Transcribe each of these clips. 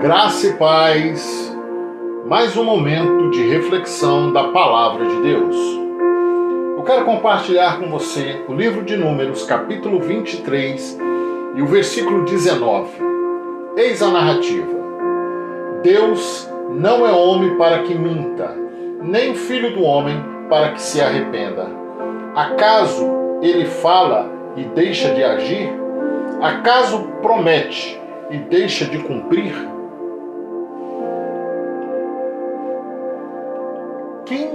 Graça e paz. Mais um momento de reflexão da palavra de Deus. Eu quero compartilhar com você o livro de Números, capítulo 23 e o versículo 19. Eis a narrativa. Deus não é homem para que minta, nem filho do homem para que se arrependa. Acaso ele fala e deixa de agir? Acaso promete e deixa de cumprir? Quem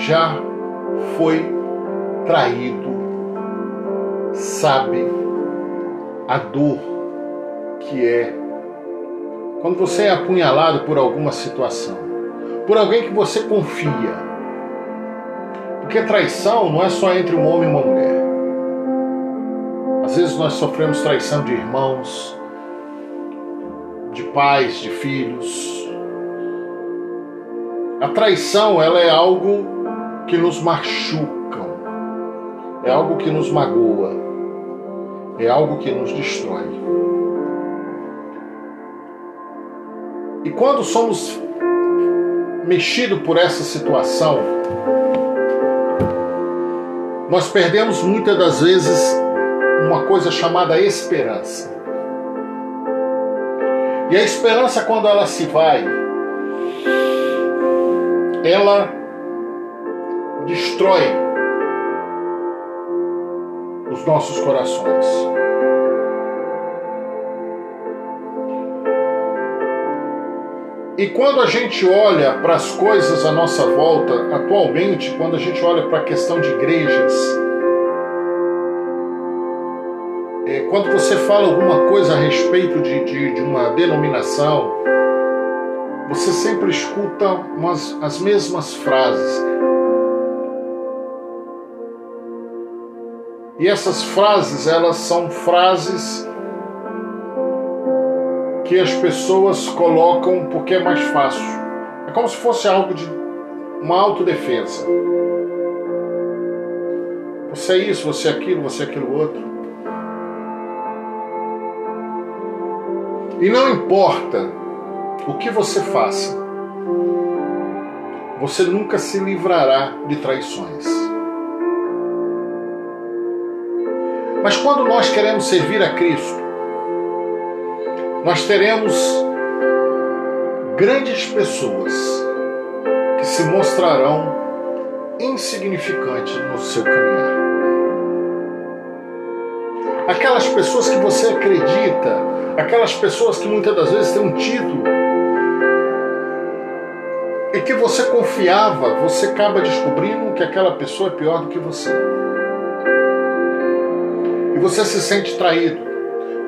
já foi traído sabe a dor que é quando você é apunhalado por alguma situação, por alguém que você confia. Porque traição não é só entre um homem e uma mulher. Às vezes nós sofremos traição de irmãos, de pais, de filhos. A traição, ela é algo que nos machuca, é algo que nos magoa, é algo que nos destrói. E quando somos mexidos por essa situação, nós perdemos muitas das vezes uma coisa chamada esperança. E a esperança, quando ela se vai, ela destrói os nossos corações. E quando a gente olha para as coisas à nossa volta, atualmente, quando a gente olha para a questão de igrejas, é, quando você fala alguma coisa a respeito de, de, de uma denominação, você sempre escuta umas, as mesmas frases. E essas frases, elas são frases que as pessoas colocam porque é mais fácil. É como se fosse algo de uma autodefesa. Você é isso, você é aquilo, você é aquilo outro. E não importa o que você faça, você nunca se livrará de traições. Mas quando nós queremos servir a Cristo, nós teremos grandes pessoas que se mostrarão insignificantes no seu caminhar. Aquelas pessoas que você acredita, aquelas pessoas que muitas das vezes têm um título e que você confiava, você acaba descobrindo que aquela pessoa é pior do que você. E você se sente traído,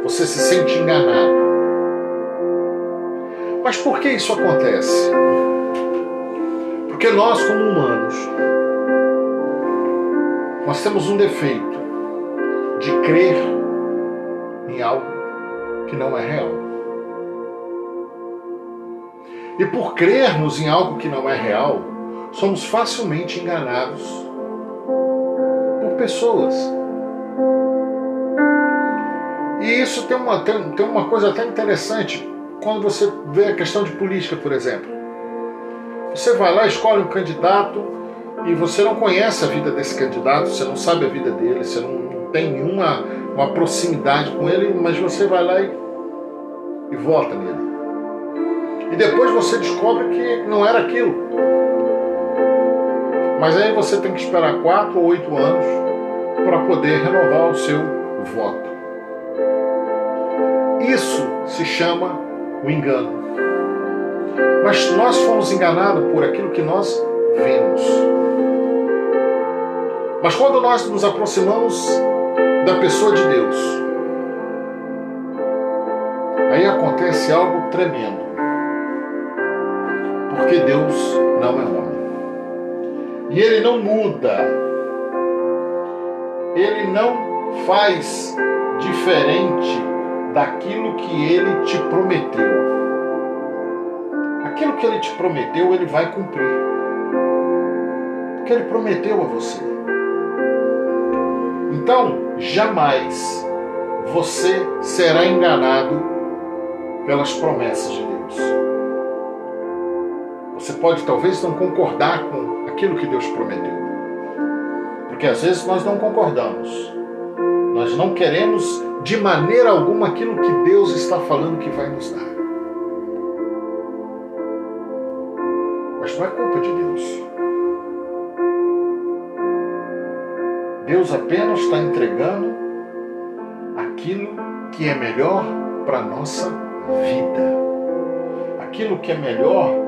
você se sente enganado. Mas por que isso acontece? Porque nós, como humanos, nós temos um defeito de crer em algo que não é real. E por crermos em algo que não é real, somos facilmente enganados por pessoas. E isso tem uma, tem, tem uma coisa até interessante quando você vê a questão de política, por exemplo. Você vai lá, escolhe um candidato e você não conhece a vida desse candidato, você não sabe a vida dele, você não tem nenhuma uma proximidade com ele, mas você vai lá e, e vota nele. E depois você descobre que não era aquilo. Mas aí você tem que esperar quatro ou oito anos para poder renovar o seu voto. Isso se chama o engano. Mas nós fomos enganados por aquilo que nós vemos. Mas quando nós nos aproximamos da pessoa de Deus, aí acontece algo tremendo. Porque Deus não é homem. E ele não muda. Ele não faz diferente daquilo que ele te prometeu. Aquilo que ele te prometeu, ele vai cumprir. Porque ele prometeu a você. Então, jamais você será enganado pelas promessas de Deus. Você pode talvez não concordar com aquilo que Deus prometeu. Porque às vezes nós não concordamos. Nós não queremos de maneira alguma aquilo que Deus está falando que vai nos dar. Mas não é culpa de Deus. Deus apenas está entregando aquilo que é melhor para a nossa vida, aquilo que é melhor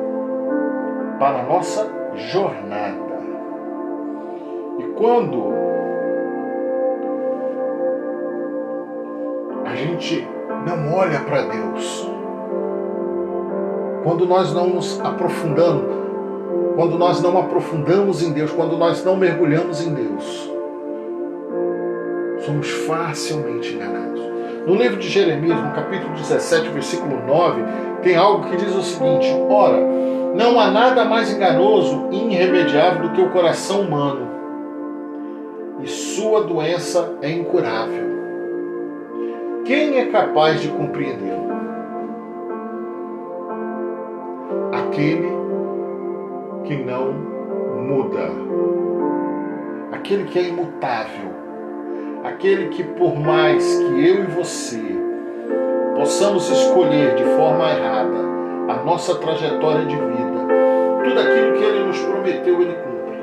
para a nossa jornada. E quando a gente não olha para Deus, quando nós não nos aprofundamos, quando nós não aprofundamos em Deus, quando nós não mergulhamos em Deus, somos facilmente enganados. No livro de Jeremias, no capítulo 17, versículo 9, tem algo que diz o seguinte: Ora, não há nada mais enganoso e irremediável do que o coração humano, e sua doença é incurável. Quem é capaz de compreendê-lo? Aquele que não muda, aquele que é imutável aquele que, por mais que eu e você possamos escolher de forma errada a nossa trajetória de vida, tudo aquilo que ele nos prometeu, ele cumpre.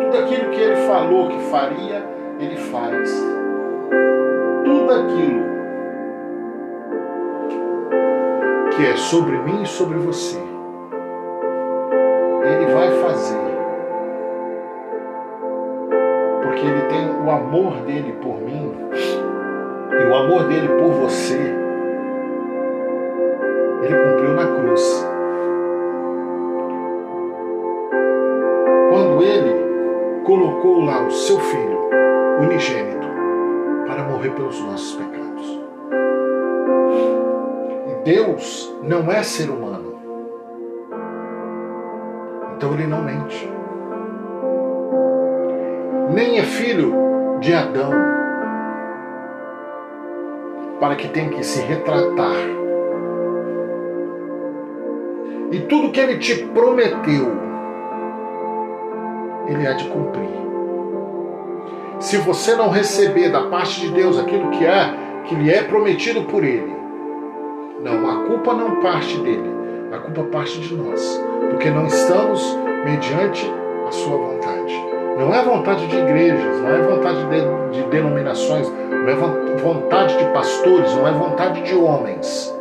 Tudo aquilo que ele falou que faria, ele faz. Tudo aquilo que é sobre mim e sobre você, ele vai fazer porque ele tem o amor dele por mim e o amor dele por você. Ele cumpriu na cruz. Quando ele colocou lá o seu filho unigênito para morrer pelos nossos pecados. E Deus não é ser humano. Então ele não mente nem é filho de Adão, para que tenha que se retratar. E tudo que ele te prometeu, ele há de cumprir. Se você não receber da parte de Deus aquilo que é, que lhe é prometido por ele, não, a culpa não parte dele, a culpa parte de nós, porque não estamos mediante a sua vontade. Não é vontade de igrejas, não é vontade de, de denominações, não é vontade de pastores, não é vontade de homens.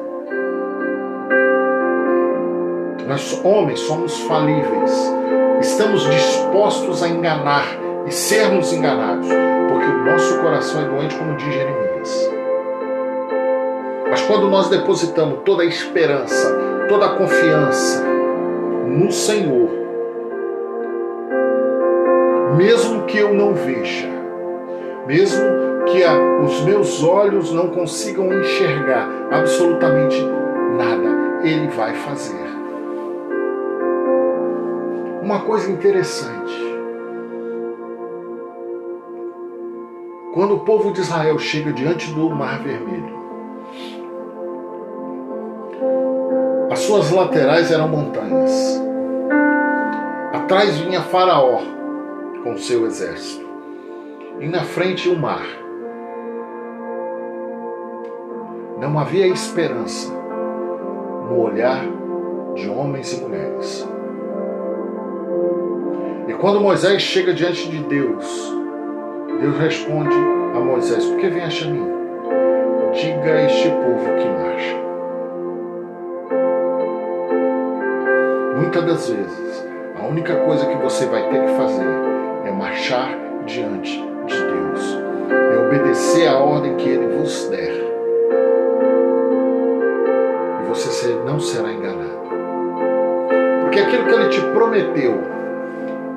Nós, homens, somos falíveis. Estamos dispostos a enganar e sermos enganados, porque o nosso coração é doente, como diz Jeremias. Mas quando nós depositamos toda a esperança, toda a confiança no Senhor, mesmo que eu não veja, mesmo que a, os meus olhos não consigam enxergar absolutamente nada, Ele vai fazer. Uma coisa interessante. Quando o povo de Israel chega diante do Mar Vermelho, as suas laterais eram montanhas. Atrás vinha Faraó, com seu exército. E na frente o mar. Não havia esperança no olhar de homens e mulheres. E quando Moisés chega diante de Deus, Deus responde a Moisés: Por que vem a mim? Diga a este povo que marcha. Muitas das vezes, a única coisa que você vai ter que fazer é marchar diante de Deus, é obedecer a ordem que Ele vos der. E você não será enganado. Porque aquilo que Ele te prometeu,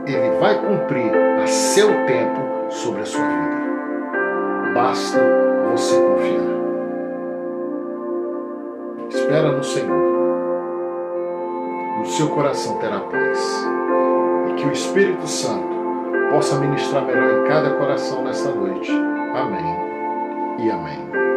Ele vai cumprir a seu tempo sobre a sua vida. Basta você confiar. Espera no Senhor. No seu coração terá paz. E que o Espírito Santo possa ministrar melhor em cada coração nesta noite. Amém e amém.